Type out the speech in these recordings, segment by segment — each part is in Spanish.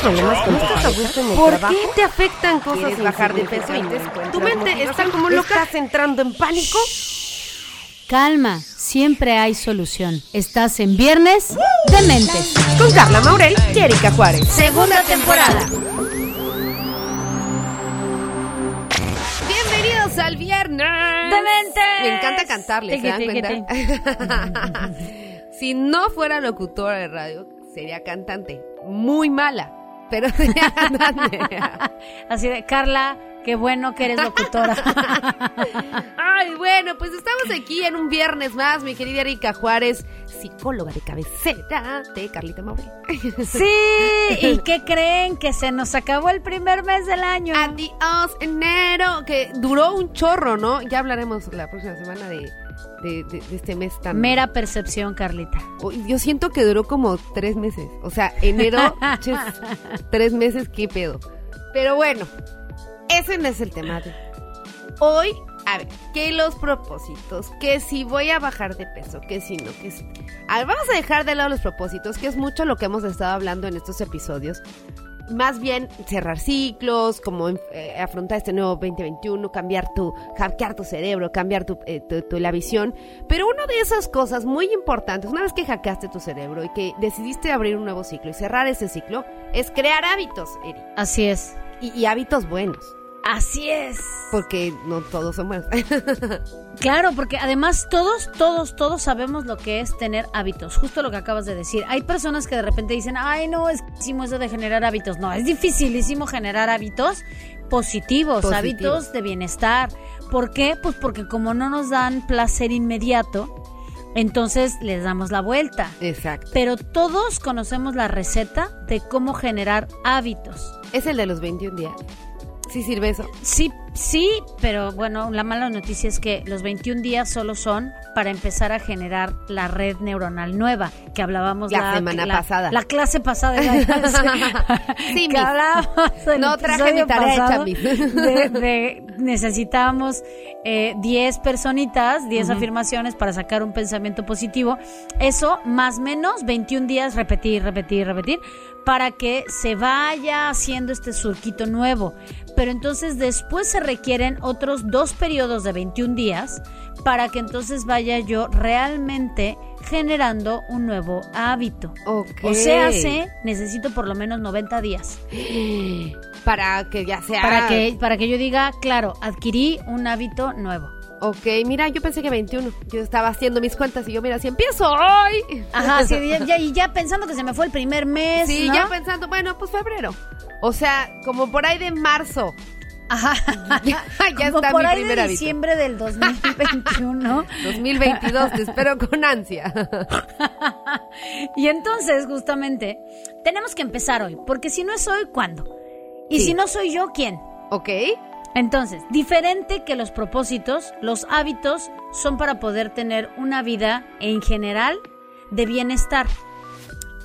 ¿Tienes problemas con tu pareja? ¿Por qué te afectan cosas ¿Quieres bajar de peso y ¿Tu mente está como loca? ¿Estás entrando en pánico? Calma, siempre hay solución. Estás en Viernes de Mentes. Con Carla Maurel y Erika Juárez. Segunda temporada. Bienvenidos al viernes. ¡Dementes! Me encanta cantarles, ¿se dan cuenta? si no fuera locutora de radio, sería cantante. Muy mala, pero. Así de, Carla, qué bueno que eres locutora. Ay, bueno, pues estamos aquí en un viernes más, mi querida Erika Juárez, psicóloga de cabecera de Carlita Maurel. sí, ¿y qué creen? Que se nos acabó el primer mes del año. Adiós, enero, que duró un chorro, ¿no? Ya hablaremos la próxima semana de, de- de- de este mes tan... Mera percepción, Carlita. Yo siento que duró como tres meses. O sea, enero, ches, tres meses, qué pedo. Pero bueno, ese no es el tema de hoy. A ver, que los propósitos, que si voy a bajar de peso, que si no, que si... A ver, vamos a dejar de lado los propósitos, que es mucho lo que hemos estado hablando en estos episodios. Más bien cerrar ciclos, como eh, afrontar este nuevo 2021, cambiar tu, hackear tu cerebro, cambiar tu, eh, tu- tu- la visión. Pero una de esas cosas muy importantes, una vez que hackeaste tu cerebro y que decidiste abrir un nuevo ciclo y cerrar ese ciclo, es crear hábitos, Eri. Así es. Y, y hábitos buenos, Así es. porque no todos son buenos. Claro, porque además todos, todos, todos sabemos lo que es tener hábitos. Justo lo que acabas de decir. Hay personas que de repente dicen, ay, no, es hicimos eso de generar hábitos. No, es dificilísimo generar hábitos positivos, Positivos. hábitos de bienestar. ¿Por qué? Pues porque como no nos dan placer inmediato, entonces les damos la vuelta. Exacto. Pero todos conocemos la receta de cómo generar hábitos. Es el de los 21 días. Sí sirve eso. Sí, sí, pero bueno, la mala noticia es que los 21 días solo son para empezar a generar la red neuronal nueva que hablábamos La semana la- pasada. La clase pasada. Sí, que hablábamos No traje mi tarea de, de necesitábamos eh, 10 personitas, 10 afirmaciones para sacar un pensamiento positivo. Eso, más o menos, 21 días, repetir, repetir, repetir, para que se vaya haciendo este surquito nuevo. Pero entonces después se requieren otros dos periodos de 21 días para que entonces vaya yo realmente generando un nuevo hábito. O sea, se necesito por lo menos 90 días Para que ya sea. para que para que yo diga, claro, adquirí un hábito nuevo. Ok, mira, yo pensé que 21. Yo estaba haciendo mis cuentas y yo, mira, si empiezo hoy. Ajá, sí, ya- ya- y ya pensando que se me fue el primer mes, Sí, ¿no? ya pensando, bueno, pues febrero. O sea, como por ahí de marzo. Ajá. ya Como está por mi ahí de hábito. diciembre del 2021. 2022, te espero con ansia. y entonces, justamente, tenemos que empezar hoy, porque si no es hoy, ¿cuándo? Y Sí. si no soy yo, ¿quién? ¿Ok? Entonces, diferente que los propósitos, los hábitos son para poder tener una vida en general de bienestar.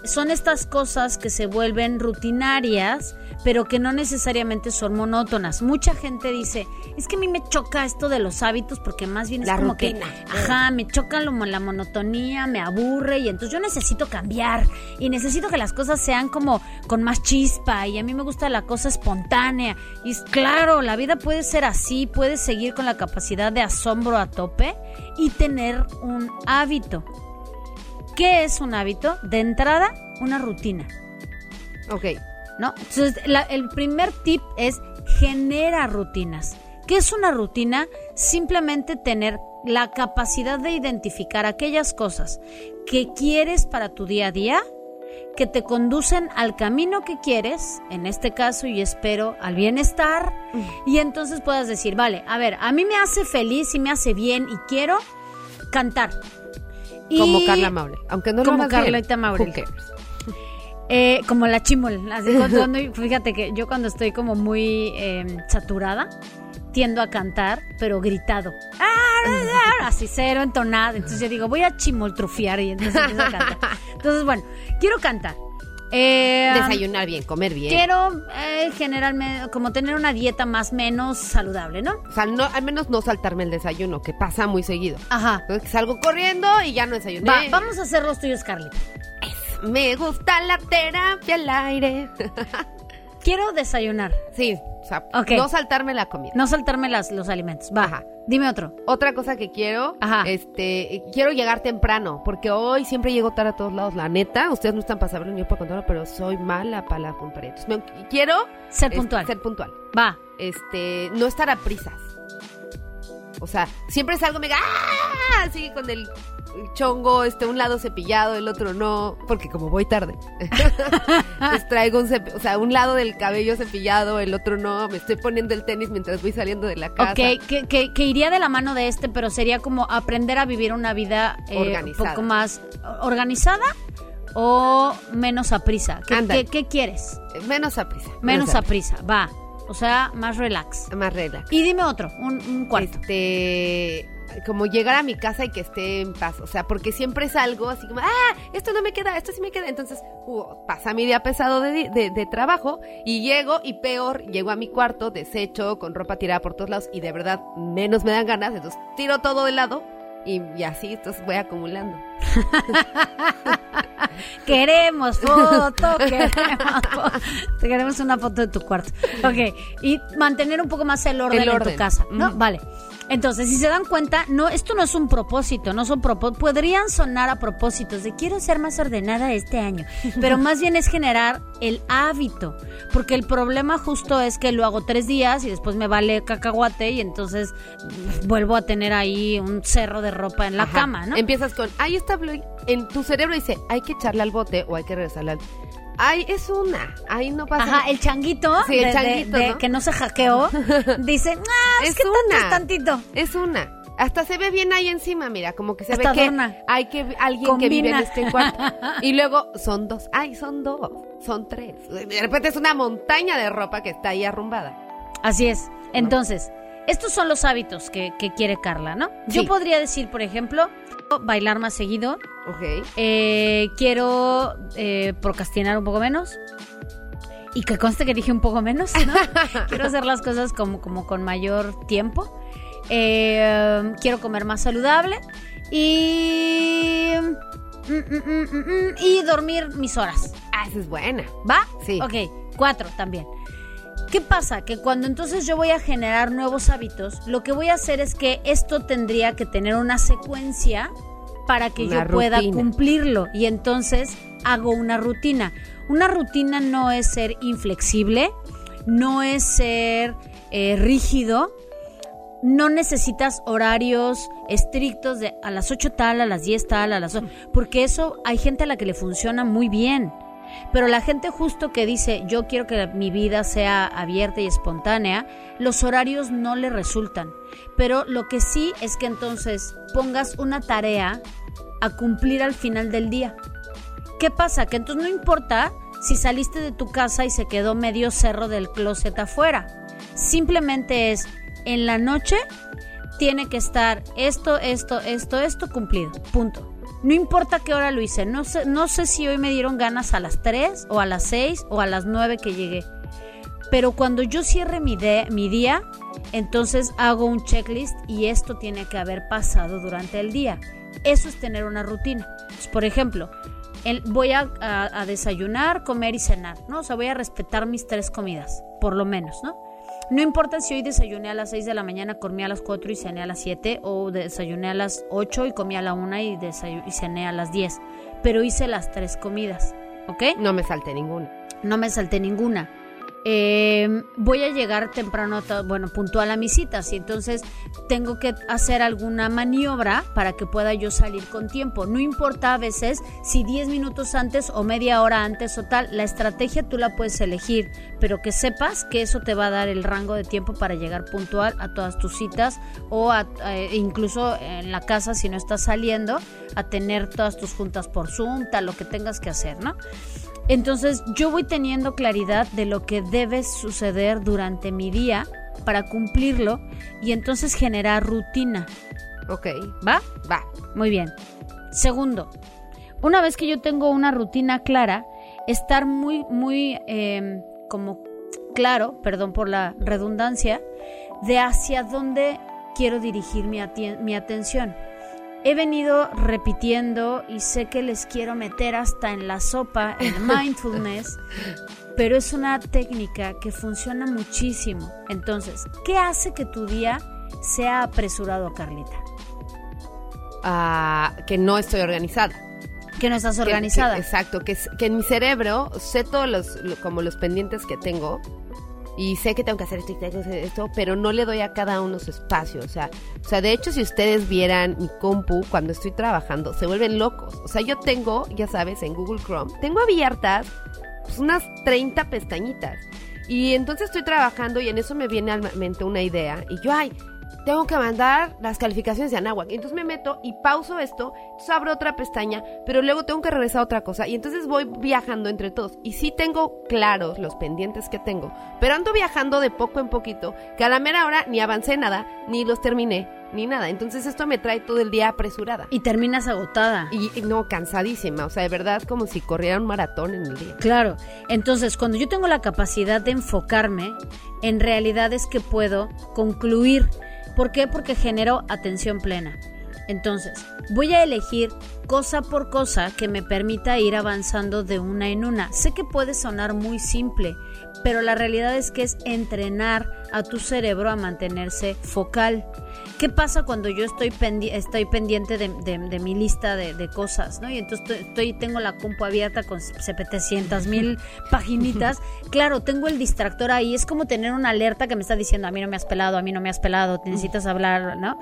Son estas cosas que se vuelven rutinarias, pero que no necesariamente son monótonas. Mucha gente dice, es que a mí me choca esto de los hábitos porque más bien es La como rutina. que, ajá, me choca lo- la monotonía, me aburre y entonces yo necesito cambiar y necesito que las cosas sean como con más chispa y a mí me gusta la cosa espontánea. Y es claro, la vida puede ser así, puedes seguir con la capacidad de asombro a tope y tener un hábito. ¿Qué es un hábito? De entrada, una rutina. Ok. ¿No? Entonces, la- el primer tip es genera rutinas. ¿Qué es una rutina? Simplemente tener la capacidad de identificar aquellas cosas que quieres para tu día a día, que te conducen al camino que quieres, en este caso y espero al bienestar, y entonces puedas decir, vale, a ver, a mí me hace feliz y me hace bien y quiero cantar. Como Carla Maure. Aunque no lo como bien, Eh, como la chimol. Así fíjate que yo cuando estoy como muy eh, saturada, tiendo a cantar, pero gritado. Así cero entonada. Entonces yo digo, voy a chimoltrufiar y entonces empiezo a cantar. Entonces, bueno, quiero cantar. Eh, Desayunar bien, comer bien. Quiero eh, generalmente como tener una dieta más menos saludable, ¿no? O sea, no, al menos no saltarme el desayuno, que pasa muy seguido. Ajá. Entonces salgo corriendo y ya no desayuné. Va, vamos a hacer los tuyos, Carlita. Me gusta la terapia al aire. Quiero desayunar. Sí, o sea, Ok. no saltarme la comida. No saltarme las, los alimentos. Ajá. Dime otro. Otra cosa que quiero, Ajá. este, quiero llegar temprano, porque hoy siempre llego tarde a todos lados. La neta, ustedes no están para saberlo ni yo para contarlo, pero soy mala para la puntualidad. Entonces, me- quiero Ser este, puntual. ser puntual. Va. Este, no estar a prisas. O sea, siempre salgo mega ¡ah! así con el chongo, este, un lado cepillado, el otro no, porque como voy tarde. Entonces traigo un o sea, un lado del cabello cepillado, el otro no, me estoy poniendo el tenis mientras voy saliendo de la casa. Ok, que, que- que iría de la mano de este, pero sería como aprender a vivir una vida eh, un Organizada. poco más organizada o menos a prisa. ¿Qué, qué- qué quieres? Menos a prisa. Menos a prisa, va. O sea, más relax. Más regla. Y dime otro, un, un cuarto. Este, como llegar a mi casa y que esté en paz. O sea, porque siempre salgo así como, ah, esto no me queda, esto sí me queda. Entonces, uh, pasa mi día pesado de, de- de trabajo y llego y peor, llego a mi cuarto deshecho, con ropa tirada por todos lados y de verdad menos me dan ganas. Entonces, tiro todo de lado y, y así, entonces voy acumulando. Queremos foto, queremos foto. Queremos una foto de tu cuarto. Ok, y mantener un poco más el orden, El en tu casa, ¿no? Vale. Entonces, si se dan cuenta, no, esto no es un propósito, no son propósitos. Podrían sonar a propósitos de quiero ser más ordenada este año, pero más bien es generar el hábito, porque el problema justo es que lo hago tres días y después me vale cacahuate y entonces vuelvo a tener ahí un cerro de ropa en la Ajá. cama, ¿no? Empiezas con, ay, está. En tu cerebro dice, hay que echarle al bote o hay que regresarle al. Ay, es una. Ahí no pasa Ajá, el changuito, Sí, el de- changuito, de- ¿no? que no se hackeó, dice, ah, es, Es que tanto una. es tantito. Es una. Hasta se ve bien ahí encima, mira, como que se Hasta ve que adorna. hay que alguien que vive en este cuarto. Y luego son dos. Ay, son dos. Son tres. De repente es una montaña de ropa que está ahí arrumbada. Así es. Entonces, estos son los hábitos que, que quiere Carla, ¿no? Yo podría decir, por ejemplo, bailar más seguido, Ok. eh, quiero eh, procrastinar un poco menos. Y que conste que dije un poco menos, ¿no? quiero hacer las cosas como, como con mayor tiempo. Eh, quiero comer más saludable. Y. mm, mm, mm, y dormir mis horas. Ah, esa es buena. ¿Va? Sí. Ok, cuatro también. ¿Qué pasa? Que cuando entonces yo voy a generar nuevos hábitos, lo que voy a hacer es que esto tendría que tener una secuencia para que Una yo pueda cumplirlo. Y entonces hago una rutina. Una rutina no es ser inflexible, no es ser eh, rígido, no necesitas horarios estrictos de a las 8 tal, a las 10 tal, a las 8, porque eso hay gente a la que le funciona muy bien. Pero la gente justo que dice, yo quiero que mi vida sea abierta y espontánea, los horarios no le resultan. Pero lo que sí es que entonces pongas una tarea a cumplir al final del día. ¿Qué pasa? Que entonces no importa si saliste de tu casa y se quedó medio cerro del closet afuera. Simplemente es, en la noche tiene que estar esto, esto, esto, esto cumplido. Punto. No importa qué hora lo hice. No sé, no sé si hoy me dieron ganas a las 3 o a las 6 o a las 9 que llegué. Pero cuando yo cierre mi, de- día, entonces hago un checklist y esto tiene que haber pasado durante el día. Eso es tener una rutina. Por ejemplo, voy a, a- a desayunar, comer y cenar, ¿no? O sea, voy a respetar mis tres comidas, por lo menos, ¿no? No importa si hoy desayuné a las 6 de la mañana, comí a las 4 y cené a las 7, o desayuné a las 8 y comí a la 1 y, y cené a las 10, pero hice las tres comidas, ¿ok? No me salté ninguna. no me salté ninguna. Eh, voy a llegar temprano, bueno, puntual a mis citas y entonces tengo que hacer alguna maniobra para que pueda yo salir con tiempo. No importa a veces si 10 minutos antes o media hora antes o tal, la estrategia tú la puedes elegir, pero que sepas que eso te va a dar el rango de tiempo para llegar puntual a todas tus citas o a- eh, incluso en la casa si no estás saliendo a tener todas tus juntas por Zoom, tal lo que tengas que hacer, ¿no? Entonces yo voy teniendo claridad de lo que debe suceder durante mi día para cumplirlo y entonces generar rutina. Ok. ¿Va? Va. Muy bien. Segundo, una vez que yo tengo una rutina clara, estar muy, muy eh, como claro, perdón por la redundancia, de hacia dónde quiero dirigir mi, mi atención. He venido repitiendo y sé que les quiero meter hasta en la sopa el mindfulness, pero es una técnica que funciona muchísimo. Entonces, ¿qué hace que tu día sea apresurado, Carlita? Ah, que no estoy organizada. Que no estás organizada. que- exacto, que, que en mi cerebro sé todos los, lo- como los pendientes que tengo y sé que tengo que hacer esto y tengo que hacer esto, pero no le doy a cada uno su espacio. O sea, o sea, de hecho, si ustedes vieran mi compu cuando estoy trabajando, se vuelven locos. O sea, yo tengo, ya sabes, en Google Chrome, tengo abiertas pues, unas 30 pestañitas. Y entonces estoy trabajando y en eso me viene a la mente una idea. Y yo, ay, tengo que mandar las calificaciones de Anáhuac. Entonces me meto y pauso esto, entonces abro otra pestaña, pero luego tengo que regresar a otra cosa. Y entonces voy viajando entre todos. Y sí tengo claros los pendientes que tengo, pero ando viajando de poco en poquito, que a la mera hora ni avancé nada, ni los terminé, ni nada. Entonces esto me trae todo el día apresurada. Y terminas agotada. Y, y no, cansadísima. O sea, de verdad, como si corriera un maratón en el día. Claro, entonces cuando yo tengo la capacidad de enfocarme, en realidad es que puedo concluir. ¿Por qué? Porque genero atención plena. Entonces, voy a elegir cosa por cosa que me permita ir avanzando de una en una. Sé que puede sonar muy simple, pero la realidad es que es entrenar a tu cerebro a mantenerse focal. ¿Qué pasa cuando yo estoy, pendi- estoy pendiente de, de- de mi lista de, de cosas? ¿no? Y entonces estoy, estoy- tengo la compu abierta con 700 mil paginitas. Claro, tengo el distractor ahí. Es como tener una alerta que me está diciendo, a mí no me has pelado, a mí no me has pelado, necesitas hablar, ¿no?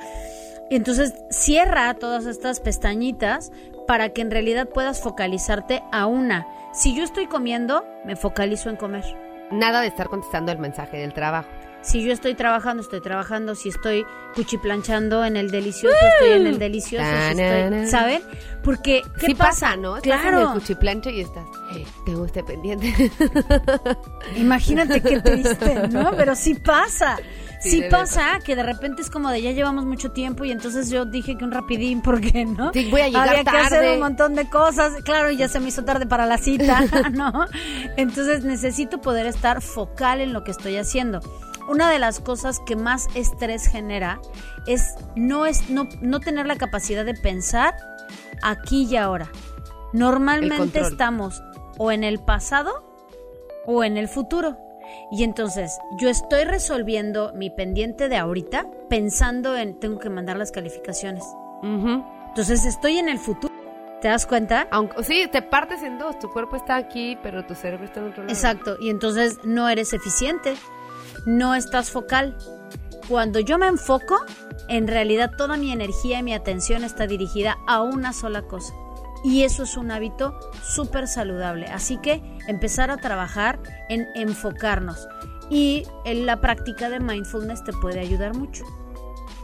Y entonces cierra todas estas pestañitas para que en realidad puedas focalizarte a una. Si yo estoy comiendo, me focalizo en comer. Nada de estar contestando el mensaje del trabajo. Si yo estoy trabajando, estoy trabajando. Si estoy cuchiplanchando en el delicioso, estoy en el delicioso. Si estoy-. ¿Saben? Porque, ¿qué sí pasa? pasa, ¿no? Estás en el Claro. cuchiplancho y estás, "Eh, tengo este pendiente. Imagínate qué triste, ¿no? Pero sí pasa. Sí, pasa que de repente es como de ya llevamos mucho tiempo y entonces yo dije que un rapidín, ¿por qué no? Sí, voy a llegar Había que hacer un montón de cosas. Claro, y ya se me hizo tarde para la cita, ¿no? Entonces necesito poder estar focal en lo que estoy haciendo. Una de las cosas que más estrés genera es no, es, no, no tener la capacidad de pensar aquí y ahora. Normalmente estamos o en el pasado o en el futuro. Y entonces yo estoy resolviendo mi pendiente de ahorita pensando en tengo que mandar las calificaciones. Entonces estoy en el futuro. ¿Te das cuenta? Aunque, sí, te partes en dos. Tu cuerpo está aquí, pero tu cerebro está en otro lado. Exacto. Y entonces no eres eficiente. No estás focal. Cuando yo me enfoco, en realidad toda mi energía y mi atención está dirigida a una sola cosa. Y eso es un hábito súper saludable. Así que empezar a trabajar en enfocarnos. Y en la práctica de mindfulness te puede ayudar mucho.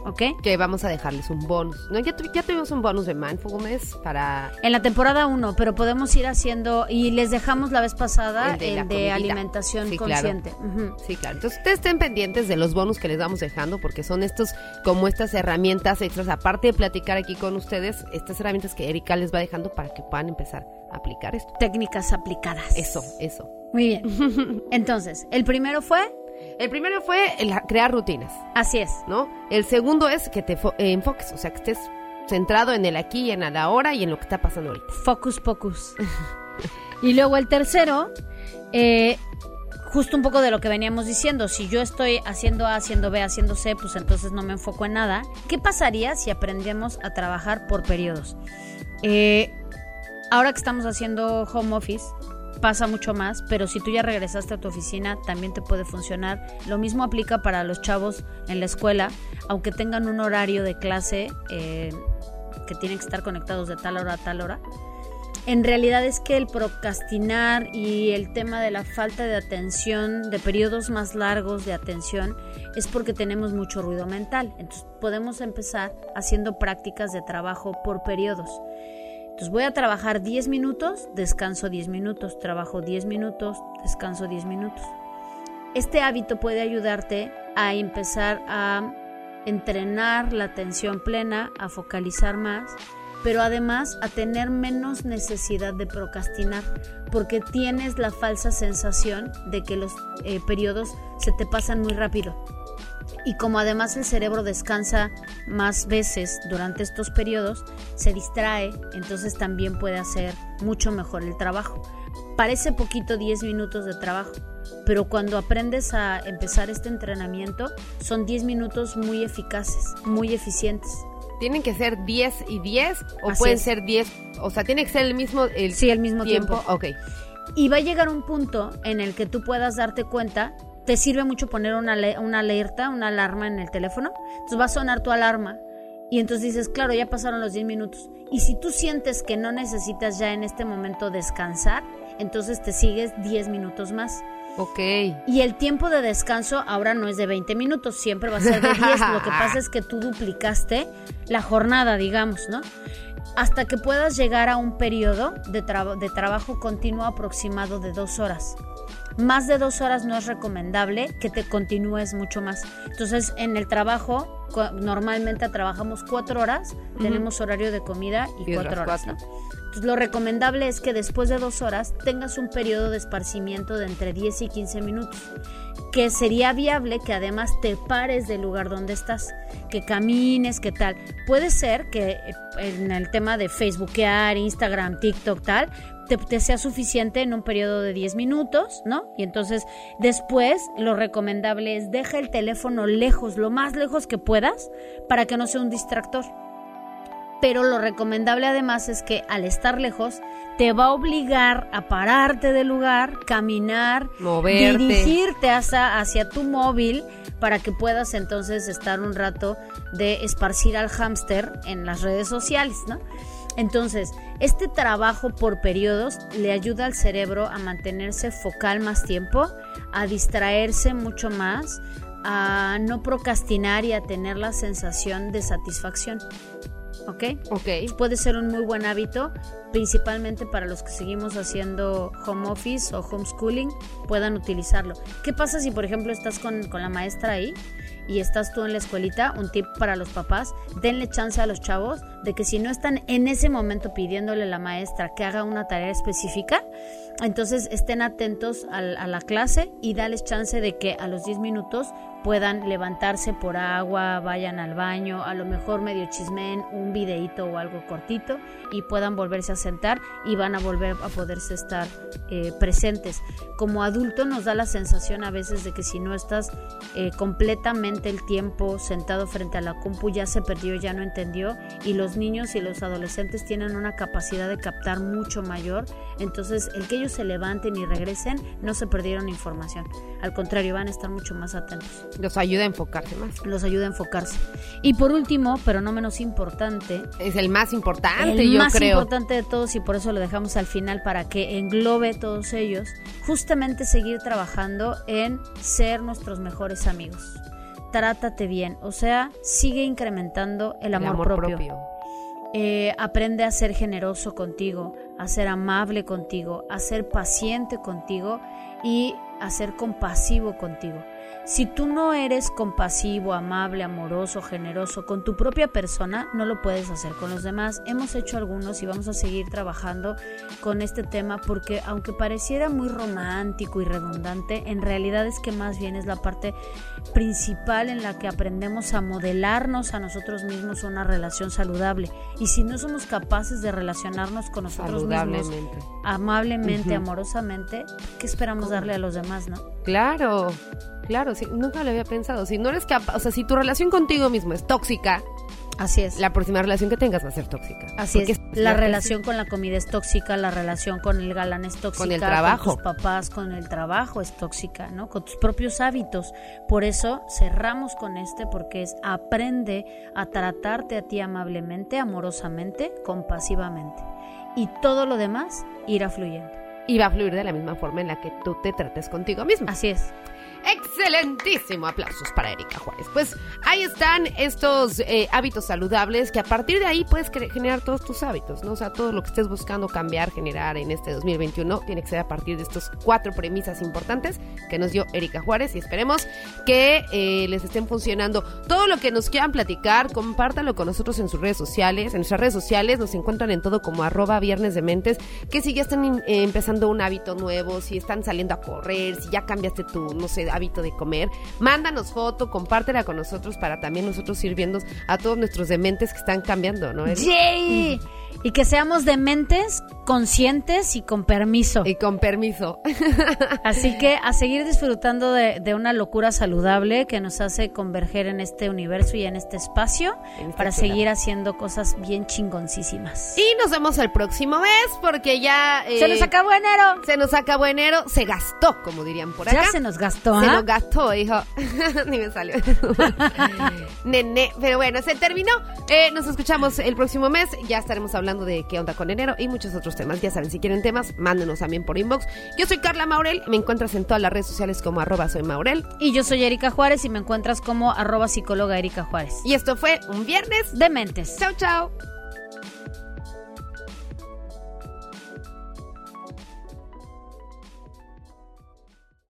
¿Ok? Que vamos a dejarles un bonus. No, ya, tu- ya tuvimos un bonus de mindfulness para... En la temporada 1, pero podemos ir haciendo, y les dejamos la vez pasada El de el alimentación Sí, claro. consciente. Sí, claro. Entonces ustedes estén pendientes de los bonus que les vamos dejando porque son estos, como estas herramientas extras, aparte de platicar aquí con ustedes, estas herramientas que Erika les va dejando para que puedan empezar a aplicar esto. Técnicas aplicadas. Eso, eso. Muy bien. Entonces, el primero fue, El primero fue el crear rutinas, así es. ¿no? El segundo es que te eh, enfoques, o sea, que estés centrado en el aquí y en el ahora y en lo que está pasando ahorita. Focus Pocus. y luego el tercero, eh, justo un poco de lo que veníamos diciendo. Si yo estoy haciendo A, haciendo B, haciendo C, pues entonces no me enfoco en nada. ¿Qué pasaría si aprendemos a trabajar por periodos? Eh, ahora que estamos haciendo home office, pasa mucho más, pero si tú ya regresaste a tu oficina, también te puede funcionar. Lo mismo aplica para los chavos en la escuela, aunque tengan un horario de clase eh, que tienen que estar conectados de tal hora a tal hora. En realidad es que el procrastinar y el tema de la falta de atención, de periodos más largos de atención, es porque tenemos mucho ruido mental. Entonces podemos empezar haciendo prácticas de trabajo por periodos. Entonces voy a trabajar 10 minutos, descanso 10 minutos, trabajo 10 minutos, descanso 10 minutos. Este hábito puede ayudarte a empezar a entrenar la atención plena, a focalizar más, pero además a tener menos necesidad de procrastinar, porque tienes la falsa sensación de que los eh, periodos se te pasan muy rápido. Y como además el cerebro descansa más veces durante estos periodos, se distrae, entonces también puede hacer mucho mejor el trabajo. Parece poquito 10 minutos de trabajo, pero cuando aprendes a empezar este entrenamiento, son 10 minutos muy eficaces, muy eficientes. ¿Tienen que ser 10 y 10 o pueden ser 10? O sea, tiene que ser el mismo el Sí, el mismo tiempo. Ok. Y va a llegar un punto en el que tú puedas darte cuenta, te sirve mucho poner una, una alerta, una alarma en el teléfono. Entonces va a sonar tu alarma y entonces dices, claro, ya pasaron los 10 minutos. Y si tú sientes que no necesitas ya en este momento descansar, entonces te sigues 10 minutos más. Ok. Y el tiempo de descanso ahora no es de 20 minutos, siempre va a ser de 10. Lo que pasa es que tú duplicaste la jornada, digamos, ¿no? Hasta que puedas llegar a un periodo de, de trabajo continuo aproximado de dos horas. Más de dos horas no es recomendable que te continúes mucho más. Entonces, en el trabajo, normalmente trabajamos cuatro horas, tenemos horario de comida y, cuatro horas. ¿no? lo recomendable es que después de dos horas tengas un periodo de esparcimiento de entre 10 y 15 minutos, que sería viable que además te pares del lugar donde estás, que camines, que tal. Puede ser que eh, en el tema de Facebookear, Instagram, TikTok, tal, te, te, sea suficiente en un periodo de 10 minutos, ¿no? Y entonces después lo recomendable es deja el teléfono lejos, lo más lejos que puedas, para que no sea un distractor pero lo recomendable además es que al estar lejos te va a obligar a pararte del lugar, caminar, dirigirte hacia, hacia tu móvil para que puedas entonces estar un rato de esparcir al hámster en las redes sociales, ¿no? Entonces, este trabajo por periodos le ayuda al cerebro a mantenerse focal más tiempo, a distraerse mucho más, a no procrastinar y a tener la sensación de satisfacción. ¿Ok? Ok. Puede ser un muy buen hábito, principalmente para los que seguimos haciendo home office o homeschooling, puedan utilizarlo. ¿Qué pasa si, por ejemplo, estás con, con la maestra ahí y estás tú en la escuelita? Un tip para los papás, denle chance a los chavos de que si no están en ese momento pidiéndole a la maestra que haga una tarea específica, entonces estén atentos a, a la clase y dales chance de que a los 10 minutos puedan levantarse por agua, vayan al baño, a lo mejor medio chismen, un videíto o algo cortito y puedan volverse a sentar y van a volver a poderse estar eh, presentes. Como adulto nos da la sensación a veces de que si no estás eh, completamente el tiempo sentado frente a la compu ya se perdió, ya no entendió y los niños y los adolescentes tienen una capacidad de captar mucho mayor, entonces el que ellos se levanten y regresen no se perdieron información, al contrario van a estar mucho más atentos. Los ayuda a enfocarse más. Los ayuda a enfocarse. Y por último, pero no menos importante. Es el más importante, el yo más creo. importante de todos y por eso lo dejamos al final para que englobe todos ellos. Justamente seguir trabajando en ser nuestros mejores amigos. Trátate bien, o sea, sigue incrementando el amor, propio. Eh, aprende a ser generoso contigo, a ser amable contigo, a ser paciente contigo y a ser compasivo contigo. Si tú no eres compasivo, amable, amoroso, generoso con tu propia persona, no lo puedes hacer con los demás. Hemos hecho algunos y vamos a seguir trabajando con este tema porque aunque pareciera muy romántico y redundante, en realidad es que más bien es la parte principal en la que aprendemos a modelarnos a nosotros mismos una relación saludable. Y si no somos capaces de relacionarnos con nosotros mismos amablemente, amorosamente, ¿qué esperamos darle a los demás, no? Claro. Claro, sí, nunca lo había pensado. Si no eres capaz, o sea, si tu relación contigo mismo es tóxica, Así es. La próxima relación que tengas va a ser tóxica. Así es. La relación con la comida es tóxica, la relación con el galán es tóxica. Con el trabajo. Con tus papás, con el trabajo es tóxica, ¿no? Con tus propios hábitos. Por eso cerramos con este porque es aprende a tratarte a ti amablemente, amorosamente, compasivamente. Y todo lo demás irá fluyendo. Y va a fluir de la misma forma en la que tú te trates contigo mismo. Así es. Excelentísimo. Aplausos para Erika Juárez. Pues ahí están estos eh, hábitos saludables que a partir de ahí puedes generar todos tus hábitos, ¿no? O sea, todo lo que estés buscando cambiar, generar en este 2021 tiene que ser a partir de estos cuatro premisas importantes que nos dio Erika Juárez y esperemos que eh, les estén funcionando. Todo lo que nos quieran platicar, compártanlo con nosotros en sus redes sociales. En nuestras redes sociales nos encuentran en todo como arroba viernes de mentes, que si ya están eh, empezando un hábito nuevo, si están saliendo a correr, si ya cambiaste tu, no sé, hábito de comer. Mándanos foto, compártela con nosotros para también nosotros ir viendo a todos nuestros dementes que están cambiando, ¿no? Y que seamos dementes, conscientes y con permiso. Y con permiso. Así que a seguir disfrutando de, de una locura saludable que nos hace converger en este universo y en este espacio En para seguir haciendo cosas bien chingoncísimas. Y nos vemos el próximo mes porque ya... eh, Se nos acabó enero. Se nos acabó enero, se gastó, como dirían por acá. Ya se nos gastó, Se ¿ah? nos gastó, hijo. Ni me salió. Nene. Pero bueno, se terminó. Eh, nos escuchamos el próximo mes. Ya estaremos hablando de qué onda con enero y muchos otros temas. Ya saben, si quieren temas, mándenos también por inbox. Yo soy Carla Maurel. Me encuentras en todas las redes sociales como arroba soy Maurel. Y yo soy Erika Juárez y me encuentras como arroba psicóloga Erika Juárez. Y esto fue un viernes. Dementes. Chao, chao.